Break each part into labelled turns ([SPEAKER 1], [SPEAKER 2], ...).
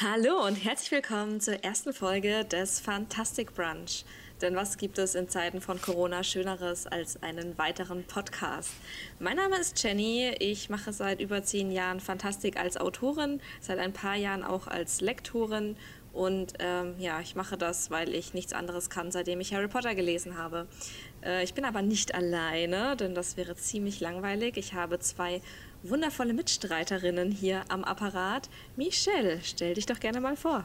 [SPEAKER 1] Hallo und herzlich willkommen zur ersten Folge des Fantastic Brunch. Denn was gibt es in Zeiten von Corona Schöneres als einen weiteren Podcast? Mein Name ist Jenny. Ich mache seit über zehn Jahren Fantastik als Autorin, seit ein paar Jahren auch als Lektorin. Und ähm, ja, ich mache das, weil ich nichts anderes kann, seitdem ich Harry Potter gelesen habe. Äh, ich bin aber nicht alleine, denn das wäre ziemlich langweilig. Ich habe zwei wundervolle Mitstreiterinnen hier am Apparat. Michelle, stell dich doch gerne mal vor.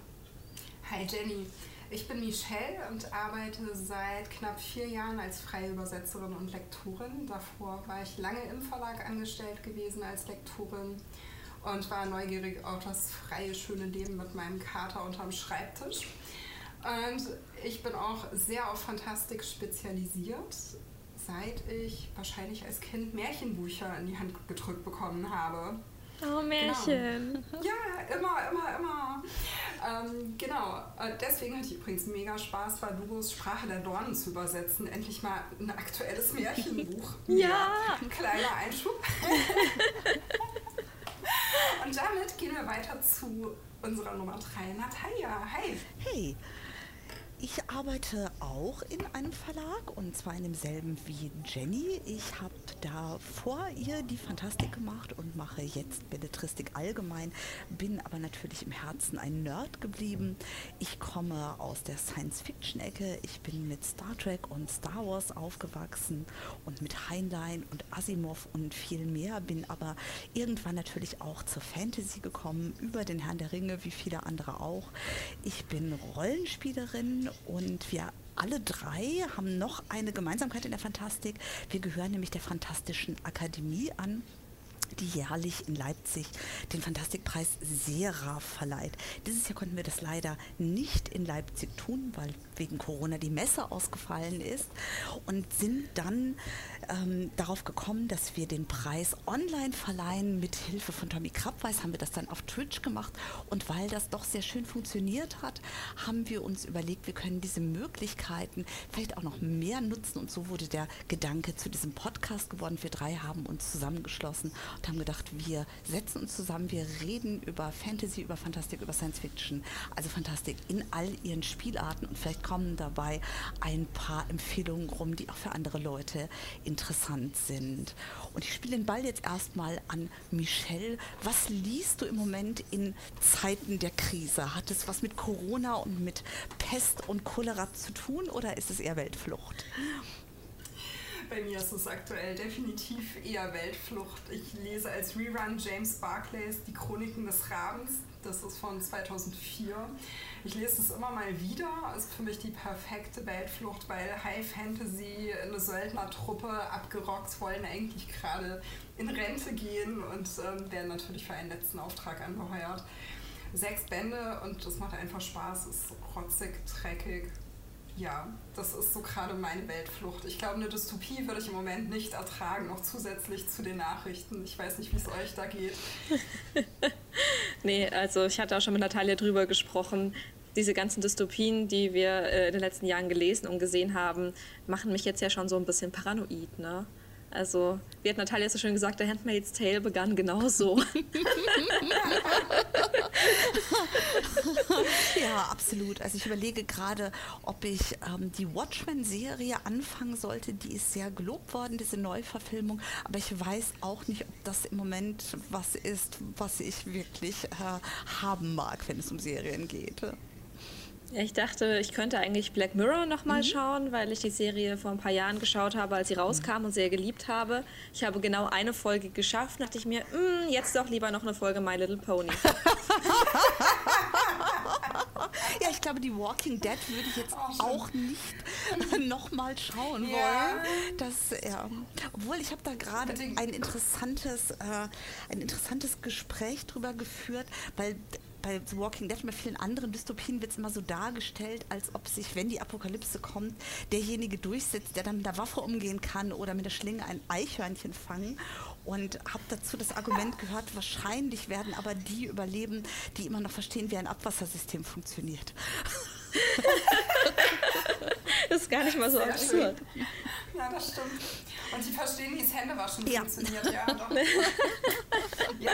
[SPEAKER 2] Hi Jenny, ich bin Michelle und arbeite seit knapp vier Jahren als freie Übersetzerin und Lektorin. Davor war ich lange im Verlag angestellt gewesen als Lektorin und war neugierig auf das freie, schöne Leben mit meinem Kater unterm Schreibtisch. Und ich bin auch sehr auf Fantastik spezialisiert seit ich wahrscheinlich als Kind Märchenbücher in die Hand gedrückt bekommen habe.
[SPEAKER 1] Oh, Märchen.
[SPEAKER 2] Genau. Ja, immer, immer, immer. Ähm, genau. Äh, deswegen hatte ich übrigens mega Spaß, Vadugos Sprache der Dornen zu übersetzen. Endlich mal ein aktuelles Märchenbuch.
[SPEAKER 1] ja. ja.
[SPEAKER 2] Ein kleiner Einschub. Und damit gehen wir weiter zu unserer Nummer 3, Natalia. Hi.
[SPEAKER 3] Hey. Ich arbeite auch in einem Verlag und zwar in demselben wie Jenny. Ich habe da vor ihr die Fantastik gemacht und mache jetzt Belletristik allgemein, bin aber natürlich im Herzen ein Nerd geblieben. Ich komme aus der Science-Fiction-Ecke. Ich bin mit Star Trek und Star Wars aufgewachsen und mit Heinlein und Asimov und viel mehr, bin aber irgendwann natürlich auch zur Fantasy gekommen, über den Herrn der Ringe, wie viele andere auch. Ich bin Rollenspielerin und wir alle drei haben noch eine Gemeinsamkeit in der Fantastik. Wir gehören nämlich der Fantastischen Akademie an die jährlich in Leipzig den Fantastikpreis Sera verleiht. Dieses Jahr konnten wir das leider nicht in Leipzig tun, weil wegen Corona die Messe ausgefallen ist und sind dann ähm, darauf gekommen, dass wir den Preis online verleihen. Mit Hilfe von Tommy Krabweis haben wir das dann auf Twitch gemacht und weil das doch sehr schön funktioniert hat, haben wir uns überlegt, wir können diese Möglichkeiten vielleicht auch noch mehr nutzen und so wurde der Gedanke zu diesem Podcast geworden. Wir drei haben uns zusammengeschlossen und haben gedacht, wir setzen uns zusammen, wir reden über Fantasy, über Fantastik, über Science Fiction, also Fantastik in all ihren Spielarten und vielleicht kommen dabei ein paar Empfehlungen rum, die auch für andere Leute interessant sind. Und ich spiele den Ball jetzt erstmal an Michelle. Was liest du im Moment in Zeiten der Krise? Hat es was mit Corona und mit Pest und Cholera zu tun oder ist es eher Weltflucht?
[SPEAKER 2] Bei mir ist es aktuell definitiv eher Weltflucht. Ich lese als Rerun James Barclays Die Chroniken des Rabens. Das ist von 2004. Ich lese es immer mal wieder. Ist für mich die perfekte Weltflucht, weil High Fantasy, eine Söldnertruppe abgerockt, wollen eigentlich gerade in Rente gehen und ähm, werden natürlich für einen letzten Auftrag angeheuert. Sechs Bände und es macht einfach Spaß. Ist rotzig, dreckig, ja, das ist so gerade meine Weltflucht. Ich glaube, eine Dystopie würde ich im Moment nicht ertragen, noch zusätzlich zu den Nachrichten. Ich weiß nicht, wie es euch da geht.
[SPEAKER 1] nee, also ich hatte auch schon mit Natalia drüber gesprochen. Diese ganzen Dystopien, die wir äh, in den letzten Jahren gelesen und gesehen haben, machen mich jetzt ja schon so ein bisschen paranoid, ne? Also, wie hat Natalia so schön gesagt, der Handmaid's Tale begann genauso.
[SPEAKER 3] ja, absolut. Also ich überlege gerade, ob ich ähm, die Watchmen-Serie anfangen sollte. Die ist sehr gelobt worden, diese Neuverfilmung. Aber ich weiß auch nicht, ob das im Moment was ist, was ich wirklich äh, haben mag, wenn es um Serien geht.
[SPEAKER 1] Ja, ich dachte, ich könnte eigentlich Black Mirror nochmal mhm. schauen, weil ich die Serie vor ein paar Jahren geschaut habe, als sie rauskam mhm. und sehr geliebt habe. Ich habe genau eine Folge geschafft, dachte ich mir, mm, jetzt doch lieber noch eine Folge My Little Pony.
[SPEAKER 3] ja, ich glaube, die Walking Dead würde ich jetzt oh, auch nicht nochmal schauen ja. wollen. Das, ja. Obwohl, ich habe da gerade ein interessantes, äh, ein interessantes Gespräch drüber geführt, weil bei The Walking Dead und bei vielen anderen Dystopien wird es immer so dargestellt, als ob sich, wenn die Apokalypse kommt, derjenige durchsetzt, der dann mit der Waffe umgehen kann oder mit der Schlinge ein Eichhörnchen fangen. Und habe dazu das Argument gehört, wahrscheinlich werden aber die überleben, die immer noch verstehen, wie ein Abwassersystem funktioniert.
[SPEAKER 1] das ist gar nicht mal so Sehr absurd.
[SPEAKER 2] Schön. Ja, das stimmt. Und die verstehen, wie es Händewaschen ja. funktioniert. Ja, doch. ja.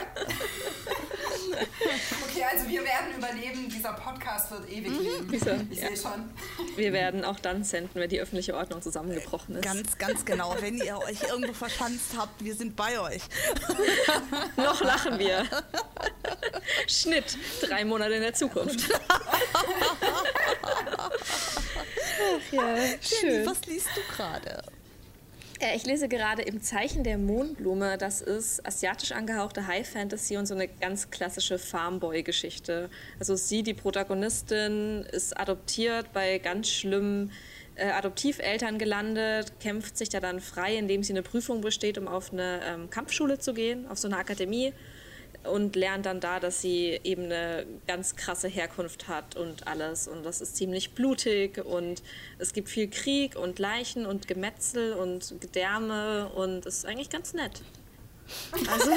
[SPEAKER 2] Okay, also wir werden überleben, dieser Podcast wird ewig mhm. leben. Wieso? Ich ja. sehe schon.
[SPEAKER 1] Wir werden auch dann senden, wenn die öffentliche Ordnung zusammengebrochen ist.
[SPEAKER 3] Ganz, ganz genau. Wenn ihr euch irgendwo verschanzt habt, wir sind bei euch.
[SPEAKER 1] Noch lachen wir. Schnitt, drei Monate in der Zukunft.
[SPEAKER 3] Ach ja, schön. Jenny, was liest du gerade?
[SPEAKER 1] Äh, ich lese gerade im Zeichen der Mondblume. Das ist asiatisch angehauchte High Fantasy und so eine ganz klassische Farmboy-Geschichte. Also sie, die Protagonistin, ist adoptiert bei ganz schlimmen äh, Adoptiveltern gelandet, kämpft sich da dann frei, indem sie eine Prüfung besteht, um auf eine ähm, Kampfschule zu gehen, auf so eine Akademie und lernt dann da, dass sie eben eine ganz krasse Herkunft hat und alles. Und das ist ziemlich blutig und es gibt viel Krieg und Leichen und Gemetzel und Gedärme und es ist eigentlich ganz nett. Also.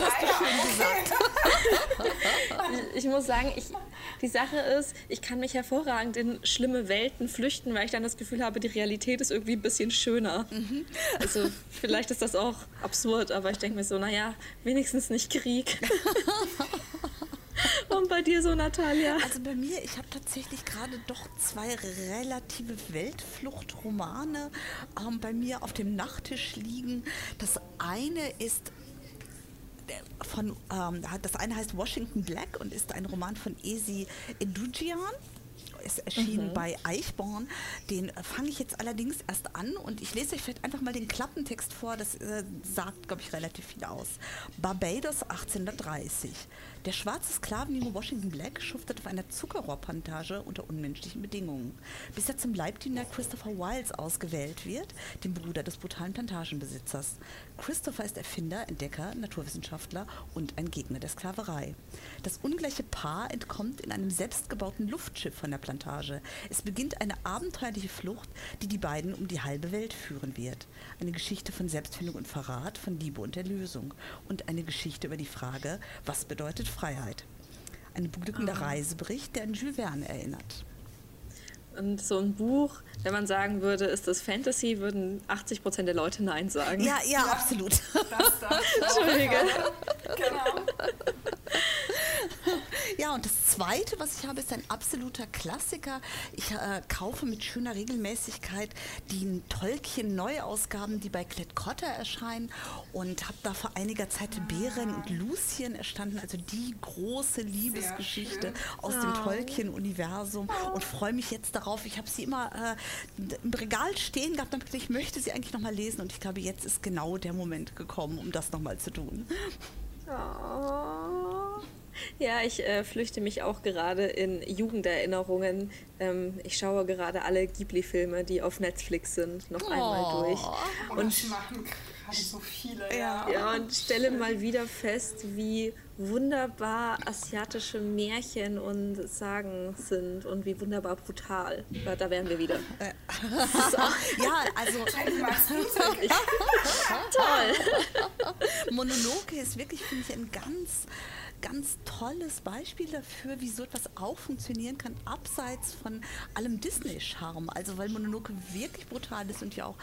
[SPEAKER 3] Das hast du schön gesagt.
[SPEAKER 1] ich muss sagen, ich, die Sache ist, ich kann mich hervorragend in schlimme Welten flüchten, weil ich dann das Gefühl habe, die Realität ist irgendwie ein bisschen schöner. Mhm. Also vielleicht ist das auch absurd, aber ich denke mir so, naja, wenigstens nicht Krieg. Und bei dir so, Natalia?
[SPEAKER 3] Also bei mir, ich habe tatsächlich gerade doch zwei relative Weltfluchtromane ähm, bei mir auf dem Nachttisch liegen. Das eine ist von, ähm, das eine heißt Washington Black und ist ein Roman von Esi Edugian ist erschienen mhm. bei Eichborn. Den fange ich jetzt allerdings erst an und ich lese euch vielleicht einfach mal den Klappentext vor. Das äh, sagt, glaube ich, relativ viel aus. Barbados 1830. Der schwarze Sklavenjunge Washington Black schuftet auf einer Zuckerrohrplantage unter unmenschlichen Bedingungen, bis er zum Leibdiener Christopher Wiles ausgewählt wird, dem Bruder des brutalen Plantagenbesitzers. Christopher ist Erfinder, Entdecker, Naturwissenschaftler und ein Gegner der Sklaverei. Das ungleiche Paar entkommt in einem selbstgebauten Luftschiff von der Plantage. Es beginnt eine abenteuerliche Flucht, die die beiden um die halbe Welt führen wird. Eine Geschichte von Selbstfindung und Verrat, von Liebe und Erlösung. Und eine Geschichte über die Frage, was bedeutet Freiheit. Ein beglückender ah. Reisebericht, der an Jules Verne erinnert.
[SPEAKER 1] Und so ein Buch, wenn man sagen würde, ist das Fantasy, würden 80 Prozent der Leute Nein sagen.
[SPEAKER 3] Ja, ja, ja absolut. Das,
[SPEAKER 1] das, Entschuldige. Genau.
[SPEAKER 3] Ja, und das Zweite, was ich habe, ist ein absoluter Klassiker. Ich äh, kaufe mit schöner Regelmäßigkeit die Tolkien-Neuausgaben, die bei Klett Cotta erscheinen und habe da vor einiger Zeit Bären und Lucien erstanden, also die große Liebesgeschichte aus dem Tolkien-Universum und freue mich jetzt darauf. Ich habe sie immer äh, im Regal stehen gehabt, damit ich möchte sie eigentlich nochmal lesen und ich glaube, jetzt ist genau der Moment gekommen, um das nochmal zu tun.
[SPEAKER 1] Oh. Ja, ich äh, flüchte mich auch gerade in Jugenderinnerungen. Ähm, ich schaue gerade alle Ghibli-Filme, die auf Netflix sind, noch oh. einmal durch.
[SPEAKER 2] Und, und machen gerade so viele.
[SPEAKER 1] Ja. ja, und stelle mal wieder fest, wie wunderbar asiatische Märchen und Sagen sind und wie wunderbar brutal. Da wären wir wieder.
[SPEAKER 3] So. ja, also
[SPEAKER 1] toll.
[SPEAKER 3] Mononoke ist wirklich, finde ich, ein ganz ganz tolles Beispiel dafür, wie so etwas auch funktionieren kann, abseits von allem Disney-Charme. Also weil Mononoke wirklich brutal ist und ja auch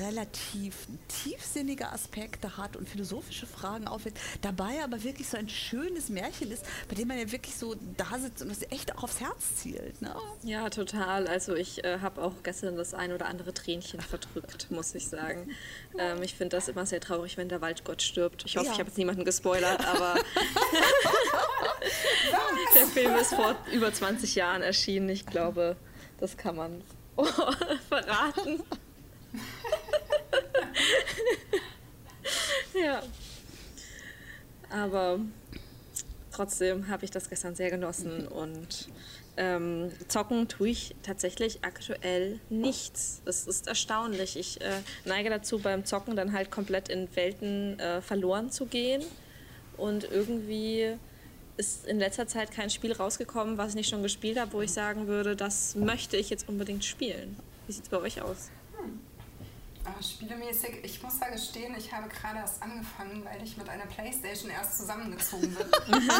[SPEAKER 3] relativ tiefsinnige Aspekte hat und philosophische Fragen aufwirft, dabei aber wirklich so ein schönes Märchen ist, bei dem man ja wirklich so da sitzt und es echt auch aufs Herz zielt. Ne?
[SPEAKER 1] Ja, total. Also ich äh, habe auch gestern das ein oder andere Tränchen verdrückt, muss ich sagen. Ähm, ich finde das immer sehr traurig, wenn der Waldgott stirbt. Ich hoffe, ja. ich habe jetzt niemanden gespoilert, aber Der Film ist vor über 20 Jahren erschienen. Ich glaube, das kann man verraten. ja. Aber trotzdem habe ich das gestern sehr genossen und ähm, zocken tue ich tatsächlich aktuell nichts. Es ist erstaunlich. Ich äh, neige dazu, beim Zocken dann halt komplett in Welten äh, verloren zu gehen und irgendwie ist in letzter Zeit kein Spiel rausgekommen, was ich nicht schon gespielt habe, wo ich sagen würde, das möchte ich jetzt unbedingt spielen. Wie sieht es bei euch aus? Hm.
[SPEAKER 2] Spielemäßig, ich muss da gestehen, ich habe gerade erst angefangen, weil ich mit einer Playstation erst zusammengezogen bin. und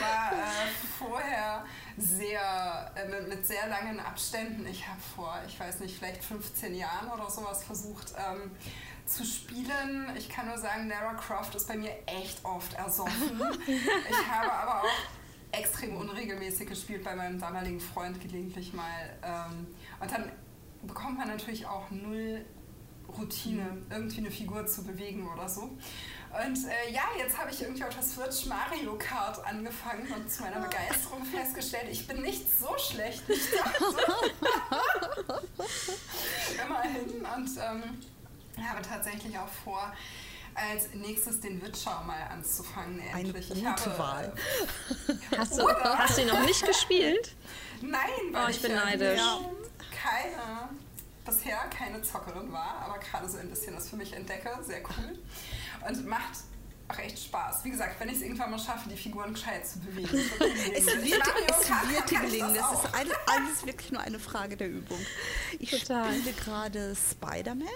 [SPEAKER 2] war äh, vorher sehr, äh, mit, mit, sehr langen Abständen. Ich habe vor, ich weiß nicht, vielleicht 15 Jahren oder sowas versucht, ähm, Zu spielen, ich kann nur sagen, Lara Croft ist bei mir echt oft ersoffen. ich habe aber auch extrem unregelmäßig gespielt bei meinem damaligen Freund gelegentlich mal. Ähm, und dann bekommt man natürlich auch null Routine, irgendwie eine Figur zu bewegen oder so. Und äh, ja, jetzt habe ich irgendwie auf der Switch Mario Kart angefangen und zu meiner Begeisterung festgestellt, ich bin nicht so schlecht, wie ich dachte. Immerhin. Und ähm, habe tatsächlich auch vor, als nächstes den Witcher mal anzufangen.
[SPEAKER 3] Endlich. Eine gute habe, Wahl.
[SPEAKER 1] Hast du, hast du ihn noch nicht gespielt?
[SPEAKER 2] Nein,
[SPEAKER 1] weil oh, ich, ich bin neidisch.
[SPEAKER 2] keine, bisher keine Zockerin war, aber gerade so ein bisschen das für mich entdecke. Sehr cool. Und macht auch echt Spaß. Wie gesagt, wenn ich es irgendwann mal schaffe, die Figuren gescheit zu bewegen.
[SPEAKER 3] es wird, es wird gelingen. Das, das ist eine, alles wirklich nur eine Frage der Übung. Ich Total. spiele gerade Spider-Man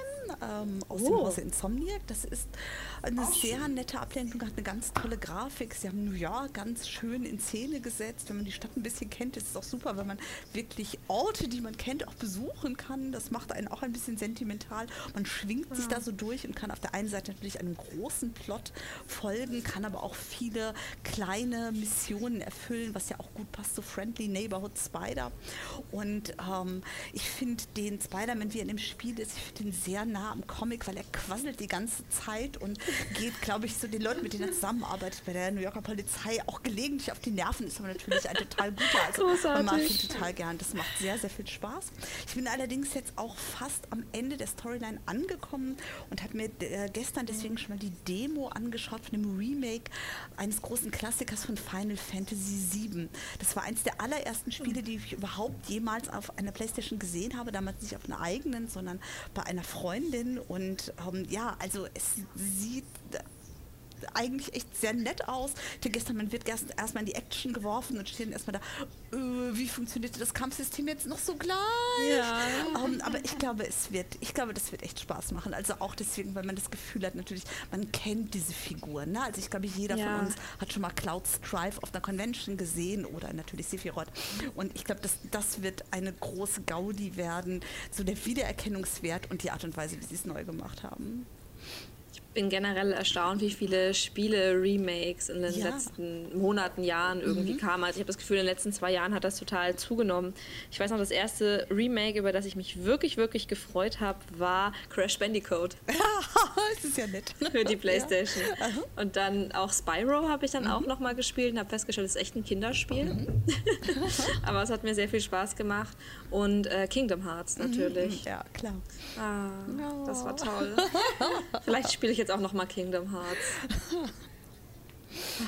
[SPEAKER 3] ähm, aus oh. dem Hause Insomniac. Das ist eine Auch sehr nette Ablenkung, hat eine ganz tolle Grafik. Sie haben New York ganz schön in Szene gesetzt. Wenn man die Stadt ein bisschen kennt, ist es auch super, weil man wirklich Orte, die man kennt, auch besuchen kann. Das macht einen auch ein bisschen sentimental. Man schwingt ja. sich da so durch und kann auf der einen Seite natürlich einem großen Plot folgen, kann aber auch viele kleine Missionen erfüllen, was ja auch gut passt zu Friendly Neighborhood Spider. Und ähm, ich finde den Spider-Man, wie er in dem Spiel ist, ich finde ihn sehr nah am Comic, weil er quasselt die ganze Zeit und geht, glaube ich, so den Leuten, mit denen er zusammenarbeitet bei der New Yorker Polizei, auch gelegentlich auf die Nerven, ist aber natürlich ein total guter. Also Großartig. man mag ihn total gern. Das macht sehr, sehr viel Spaß. Ich bin allerdings jetzt auch fast am Ende der Storyline angekommen und habe mir äh, gestern deswegen schon mal die Demo angeschaut von dem Remake eines großen Klassikers von Final Fantasy VII. Das war eines der allerersten Spiele, die ich überhaupt jemals auf einer Playstation gesehen habe, damals nicht auf einer eigenen, sondern bei einer Freundin und ähm, ja, also es sieht eigentlich echt sehr nett aus. Ich gestern, man wird erst erstmal in die Action geworfen und steht erstmal da, äh, wie funktioniert das Kampfsystem jetzt noch so gleich? Ja. Um, ähm, aber ich glaube, es wird, ich glaube, das wird echt Spaß machen. Also auch deswegen, weil man das Gefühl hat, natürlich, man kennt diese Figuren. Ne? Also ich glaube, jeder ja. von uns hat schon mal Cloud Strife auf einer Convention gesehen oder natürlich Sephiroth. Und ich glaube, das, das wird eine große Gaudi werden, so der Wiedererkennungswert und die Art und Weise, wie sie es neu gemacht haben
[SPEAKER 1] bin generell erstaunt, wie viele Spiele, Remakes in den ja. letzten Monaten, Jahren irgendwie mhm. kamen. Also ich habe das Gefühl, in den letzten zwei Jahren hat das total zugenommen. Ich weiß noch, das erste Remake, über das ich mich wirklich, wirklich gefreut habe, war Crash Bandicoot.
[SPEAKER 3] das ist ja nett.
[SPEAKER 1] Für die Playstation. Ja. Und dann auch Spyro habe ich dann mhm. auch nochmal gespielt und habe festgestellt, es ist echt ein Kinderspiel. Mhm. Aber es hat mir sehr viel Spaß gemacht. Und äh, Kingdom Hearts mhm. natürlich.
[SPEAKER 3] Ja, klar.
[SPEAKER 1] Ah, oh. Das war toll. Vielleicht spiele ich jetzt auch noch mal Kingdom Hearts.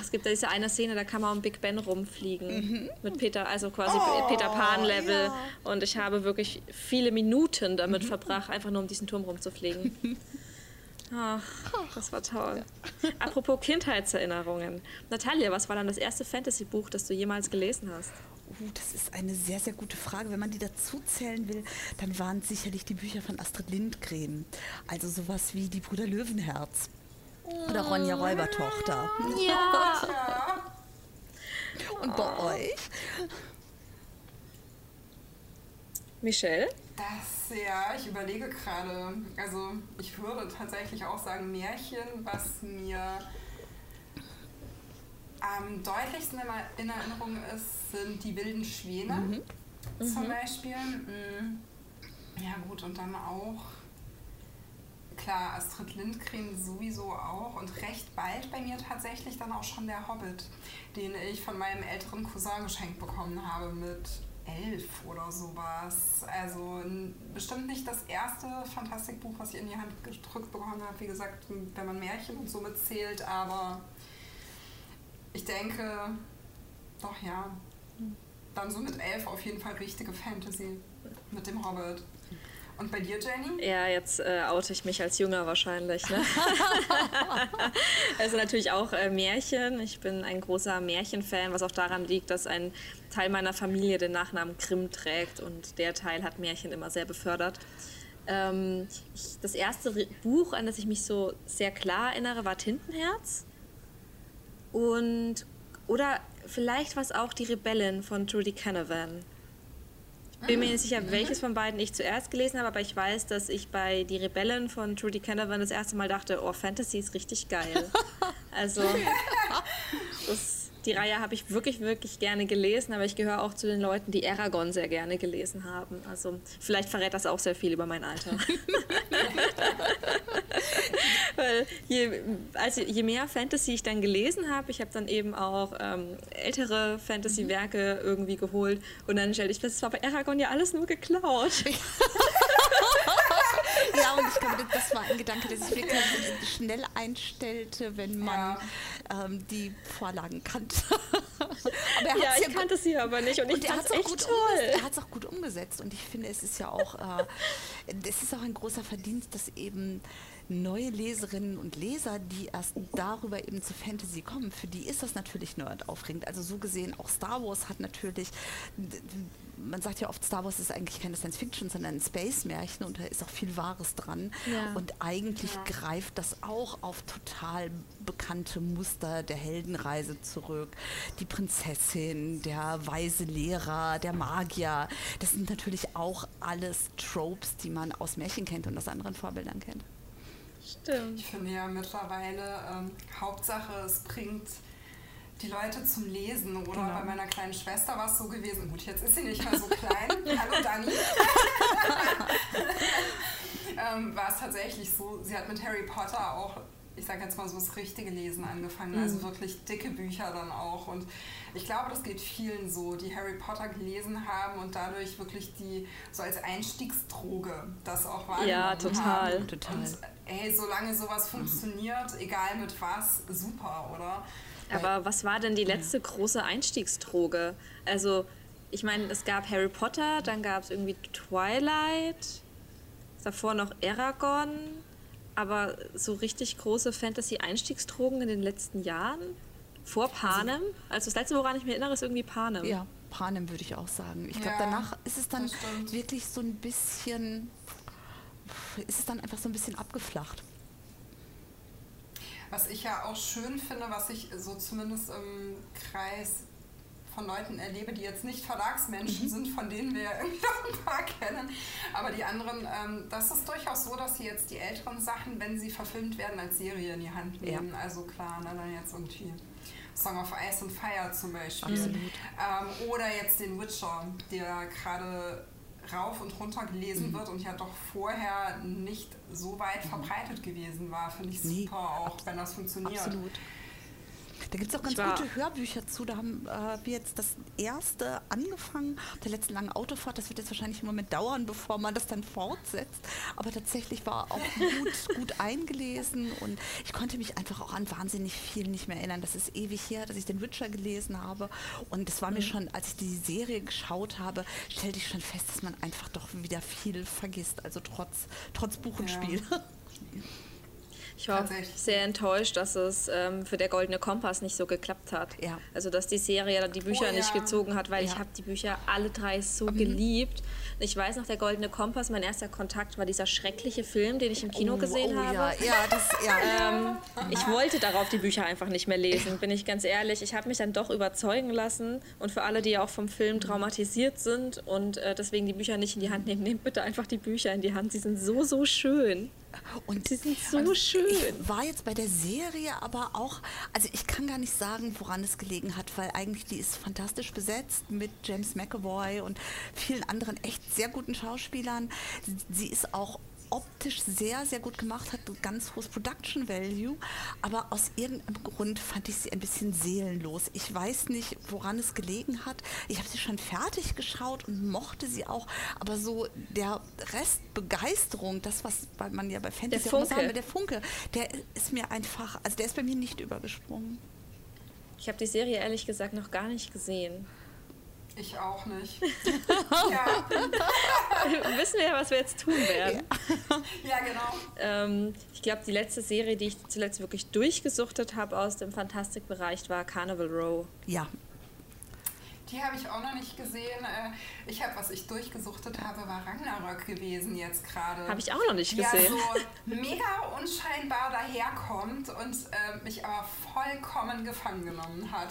[SPEAKER 1] Es gibt da diese eine Szene, da kann man um Big Ben rumfliegen mhm. mit Peter, also quasi oh, Peter Pan Level. Ja. Und ich habe wirklich viele Minuten damit mhm. verbracht, einfach nur um diesen Turm rumzufliegen. Ach, das war toll. Apropos Kindheitserinnerungen. Natalia, was war dann das erste Fantasy-Buch, das du jemals gelesen hast?
[SPEAKER 3] Uh, das ist eine sehr, sehr gute Frage. Wenn man die dazu zählen will, dann waren es sicherlich die Bücher von Astrid Lindgren. Also sowas wie Die Brüder Löwenherz. Oder Ronja Räubertochter.
[SPEAKER 1] Ja.
[SPEAKER 3] Und bei euch?
[SPEAKER 1] Michelle?
[SPEAKER 2] Das, ja, ich überlege gerade. Also, ich würde tatsächlich auch sagen Märchen, was mir am deutlichsten in Erinnerung ist, sind die wilden Schwäne mhm. zum mhm. Beispiel. Mhm. Ja gut, und dann auch, klar, Astrid Lindgren sowieso auch und recht bald bei mir tatsächlich dann auch schon der Hobbit, den ich von meinem älteren Cousin geschenkt bekommen habe mit elf oder sowas. Also bestimmt nicht das erste Fantastikbuch, was ich in die Hand gedrückt bekommen habe. Wie gesagt, wenn man Märchen und so mitzählt, aber ich denke, doch ja. Dann so mit elf auf jeden Fall richtige Fantasy mit dem Hobbit. Und bei dir, Jenny?
[SPEAKER 1] Ja, jetzt äh, oute ich mich als Jünger wahrscheinlich. Ne? also natürlich auch äh, Märchen. Ich bin ein großer Märchenfan, was auch daran liegt, dass ein Teil meiner Familie den Nachnamen Grimm trägt und der Teil hat Märchen immer sehr befördert. Ähm, ich, das erste Buch, an das ich mich so sehr klar erinnere, war Tintenherz. Und, oder vielleicht war es auch die Rebellen von Trudy Canavan. Ich bin mir nicht sicher, welches von beiden ich zuerst gelesen habe, aber ich weiß, dass ich bei Die Rebellen von Trudy Canavan das erste Mal dachte, oh, Fantasy ist richtig geil. Also, das, die Reihe habe ich wirklich, wirklich gerne gelesen, aber ich gehöre auch zu den Leuten, die Aragon sehr gerne gelesen haben. Also, vielleicht verrät das auch sehr viel über mein Alter. Weil je, also je mehr Fantasy ich dann gelesen habe, ich habe dann eben auch ähm, ältere Fantasy-Werke irgendwie geholt und dann stellte ich fest, es war bei Aragon ja alles nur geklaut.
[SPEAKER 3] ja, und ich glaube, das war ein Gedanke, der sich wirklich schnell einstellte, wenn man ja. ähm, die Vorlagen kannte.
[SPEAKER 1] ja, ich ja kannte sie aber nicht und, und ich fand es echt
[SPEAKER 3] gut
[SPEAKER 1] toll.
[SPEAKER 3] Er hat es auch gut umgesetzt und ich finde, es ist ja auch, äh, es ist auch ein großer Verdienst, dass eben neue Leserinnen und Leser, die erst darüber eben zu Fantasy kommen, für die ist das natürlich nerd aufregend. Also so gesehen, auch Star Wars hat natürlich, man sagt ja oft, Star Wars ist eigentlich keine Science Fiction, sondern ein Space-Märchen und da ist auch viel Wahres dran. Ja. Und eigentlich ja. greift das auch auf total bekannte Muster der Heldenreise zurück. Die Prinzessin, der weise Lehrer, der Magier, das sind natürlich auch alles Tropes, die man aus Märchen kennt und aus anderen Vorbildern kennt.
[SPEAKER 2] Stimmt. Ich finde ja mittlerweile, ähm, Hauptsache, es bringt die Leute zum Lesen. Oder genau. bei meiner kleinen Schwester war es so gewesen. Gut, jetzt ist sie nicht mehr so klein. Hallo Dani. ähm, war es tatsächlich so, sie hat mit Harry Potter auch ich sage jetzt mal so das richtige Lesen angefangen, also mhm. also wirklich dicke Bücher dann auch. Und ich glaube, das geht vielen so, die Harry Potter gelesen haben und dadurch wirklich die so als Einstiegsdroge das auch wahrgenommen
[SPEAKER 1] Ja, total.
[SPEAKER 2] Haben. total. Und ey, solange sowas funktioniert, egal mit was, super, oder?
[SPEAKER 1] Aber was war denn die letzte große Einstiegsdroge? Also, ich meine, es gab Harry Potter, dann gab es irgendwie Twilight, davor noch Aragon, aber so richtig große Fantasy-Einstiegsdrogen in den letzten Jahren? Vor Panem? Also das letzte, woran ich mich erinnere, ist irgendwie Panem.
[SPEAKER 3] Ja, Panem würde ich auch sagen. Ich glaube, ja, danach ist es dann wirklich so ein bisschen, ist es dann einfach so ein bisschen abgeflacht.
[SPEAKER 2] Was ich ja auch schön finde, was ich so zumindest im Kreis von Leuten erlebe, die jetzt nicht Verlagsmenschen mhm. sind, von denen wir irgendwie noch ein paar kennen. Aber die anderen, ähm, das ist durchaus so, dass sie jetzt die älteren Sachen, wenn sie verfilmt werden, als Serie in die Hand nehmen. Ja. Also klar, ne, dann jetzt irgendwie Song of Ice and Fire zum Beispiel. Ähm, oder jetzt den Witcher, der gerade rauf und runter gelesen mhm. wird und ja doch vorher nicht so weit mhm. verbreitet gewesen war, finde ich super, nee, auch wenn das funktioniert.
[SPEAKER 3] Absolut. Da gibt es auch ganz gute Hörbücher zu. Da haben äh, wir jetzt das erste angefangen, der letzten langen Autofahrt. Das wird jetzt wahrscheinlich im Moment dauern, bevor man das dann fortsetzt. Aber tatsächlich war auch gut, gut eingelesen und ich konnte mich einfach auch an wahnsinnig viel nicht mehr erinnern. Das ist ewig her, dass ich den Witcher gelesen habe. Und es war mhm. mir schon, als ich die Serie geschaut habe, stellte ich schon fest, dass man einfach doch wieder viel vergisst. Also trotz, trotz Buch und ja. Spiel.
[SPEAKER 1] Ich war sehr enttäuscht, dass es ähm, für der Goldene Kompass nicht so geklappt hat. Ja. Also dass die Serie die Bücher oh, ja. nicht gezogen hat, weil ja. ich habe die Bücher alle drei so mhm. geliebt. Ich weiß noch, der Goldene Kompass, mein erster Kontakt war dieser schreckliche Film, den ich im Kino oh, gesehen oh, habe. Ja, ja, das, ja. Ähm, ich wollte darauf die Bücher einfach nicht mehr lesen, bin ich ganz ehrlich. Ich habe mich dann doch überzeugen lassen und für alle, die auch vom Film traumatisiert sind und äh, deswegen die Bücher nicht in die Hand nehmen, nehmt bitte einfach die Bücher in die Hand. Sie sind so, so schön.
[SPEAKER 3] Und sie sind so schön. Ich war jetzt bei der Serie aber auch, also ich kann gar nicht sagen, woran es gelegen hat, weil eigentlich die ist fantastisch besetzt mit James McAvoy und vielen anderen echt sehr guten Schauspielern. Sie ist auch optisch sehr, sehr gut gemacht, hat ein ganz hohes Production Value, aber aus irgendeinem Grund fand ich sie ein bisschen seelenlos. Ich weiß nicht, woran es gelegen hat. Ich habe sie schon fertig geschaut und mochte sie auch, aber so der Rest Begeisterung, das, was man ja bei Fantasy
[SPEAKER 1] der Funke. Sagen,
[SPEAKER 3] der Funke, der ist mir einfach, also der ist bei mir nicht übergesprungen.
[SPEAKER 1] Ich habe die Serie ehrlich gesagt noch gar nicht gesehen.
[SPEAKER 2] Ich auch nicht.
[SPEAKER 1] ja. Wissen wir ja, was wir jetzt tun werden.
[SPEAKER 2] Ja, ja genau.
[SPEAKER 1] Ähm, ich glaube, die letzte Serie, die ich zuletzt wirklich durchgesuchtet habe aus dem Fantastikbereich, war Carnival Row.
[SPEAKER 3] Ja.
[SPEAKER 2] Die habe ich auch noch nicht gesehen. Äh, ich habe, was ich durchgesuchtet habe, war Ragnarök gewesen jetzt gerade.
[SPEAKER 1] Habe ich auch noch nicht gesehen.
[SPEAKER 2] Der so mega unscheinbar daherkommt und äh, mich aber vollkommen gefangen genommen hat.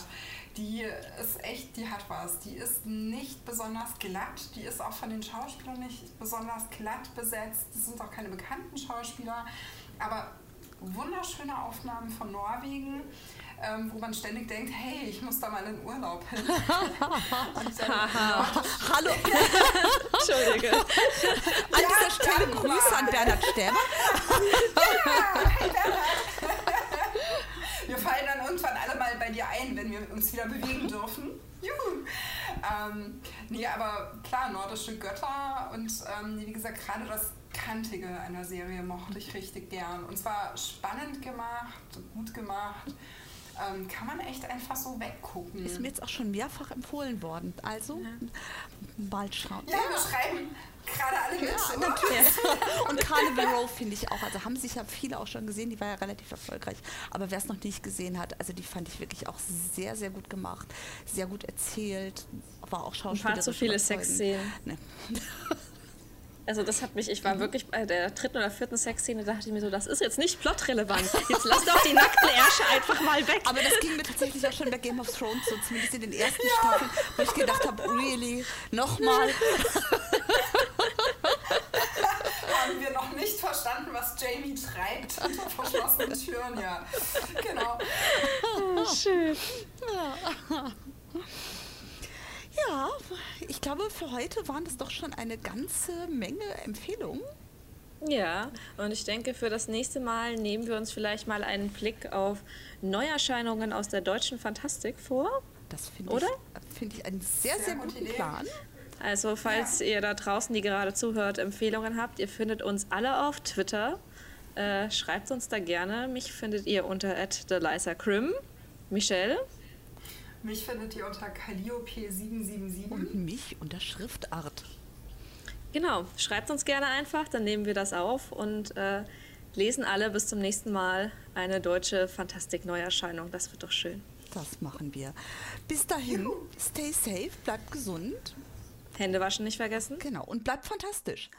[SPEAKER 2] Die ist echt, die hat was. Die ist nicht besonders glatt. Die ist auch von den Schauspielern nicht besonders glatt besetzt. Das sind auch keine bekannten Schauspieler. Aber wunderschöne Aufnahmen von Norwegen ähm, wo man ständig denkt, hey, ich muss da mal in Urlaub hin.
[SPEAKER 3] Hallo.
[SPEAKER 1] Entschuldige.
[SPEAKER 3] An dieser Stelle Grüße an Bernhard Sterber.
[SPEAKER 2] ja, hey Bernhard. Wir fallen dann irgendwann alle mal bei dir ein, wenn wir uns wieder bewegen dürfen. Juhu. Ähm, nee, aber klar, nordische Götter und ähm, wie gesagt, gerade das Kantige einer Serie mochte ich richtig gern. Und zwar spannend gemacht, gut gemacht ähm, kann man echt einfach so weggucken.
[SPEAKER 3] Ist mir jetzt auch schon mehrfach empfohlen worden. Also ja. bald schauen.
[SPEAKER 2] Ja, wir schreiben gerade alle mit. Ja, natürlich.
[SPEAKER 3] Und Carnival Row finde ich auch. Also haben sich ja viele auch schon gesehen. Die war ja relativ erfolgreich. Aber wer es noch nicht gesehen hat, also die fand ich wirklich auch sehr, sehr gut gemacht. Sehr gut erzählt. War auch schauspielerisch.
[SPEAKER 1] Ein paar zu viele Sexszenen. Nee. Also das hat mich, ich war mhm. wirklich bei der dritten oder vierten Sexszene, dachte ich mir so, das ist jetzt nicht plotrelevant. Jetzt lass doch die nackten Ärsche einfach mal weg.
[SPEAKER 3] Aber das ging mir tatsächlich auch schon bei Game of Thrones so, zumindest in den ersten ja. Staffeln, wo ich gedacht habe, really, nochmal.
[SPEAKER 2] Haben wir noch nicht verstanden, was Jamie treibt hinter verschlossenen Türen, ja. Genau.
[SPEAKER 1] Oh, schön.
[SPEAKER 3] Ja. Ja, ich glaube, für heute waren das doch schon eine ganze Menge Empfehlungen.
[SPEAKER 1] Ja, und ich denke, für das nächste Mal nehmen wir uns vielleicht mal einen Blick auf Neuerscheinungen aus der deutschen Fantastik vor.
[SPEAKER 3] Das finde ich, find ich einen sehr, sehr, sehr guten Idee. Plan.
[SPEAKER 1] Also, falls ja. ihr da draußen, die gerade zuhört, Empfehlungen habt, ihr findet uns alle auf Twitter. Äh, schreibt uns da gerne. Mich findet ihr unter @delisa_crim. Michelle?
[SPEAKER 2] Mich findet ihr unter Calliope777.
[SPEAKER 3] Und mich unter Schriftart.
[SPEAKER 1] Genau, schreibt uns gerne einfach, dann nehmen wir das auf und äh, lesen alle bis zum nächsten Mal eine deutsche Fantastik-Neuerscheinung. Das wird doch schön.
[SPEAKER 3] Das machen wir. Bis dahin, Juhu. stay safe, bleibt gesund.
[SPEAKER 1] Hände waschen nicht vergessen.
[SPEAKER 3] Genau, und bleibt fantastisch.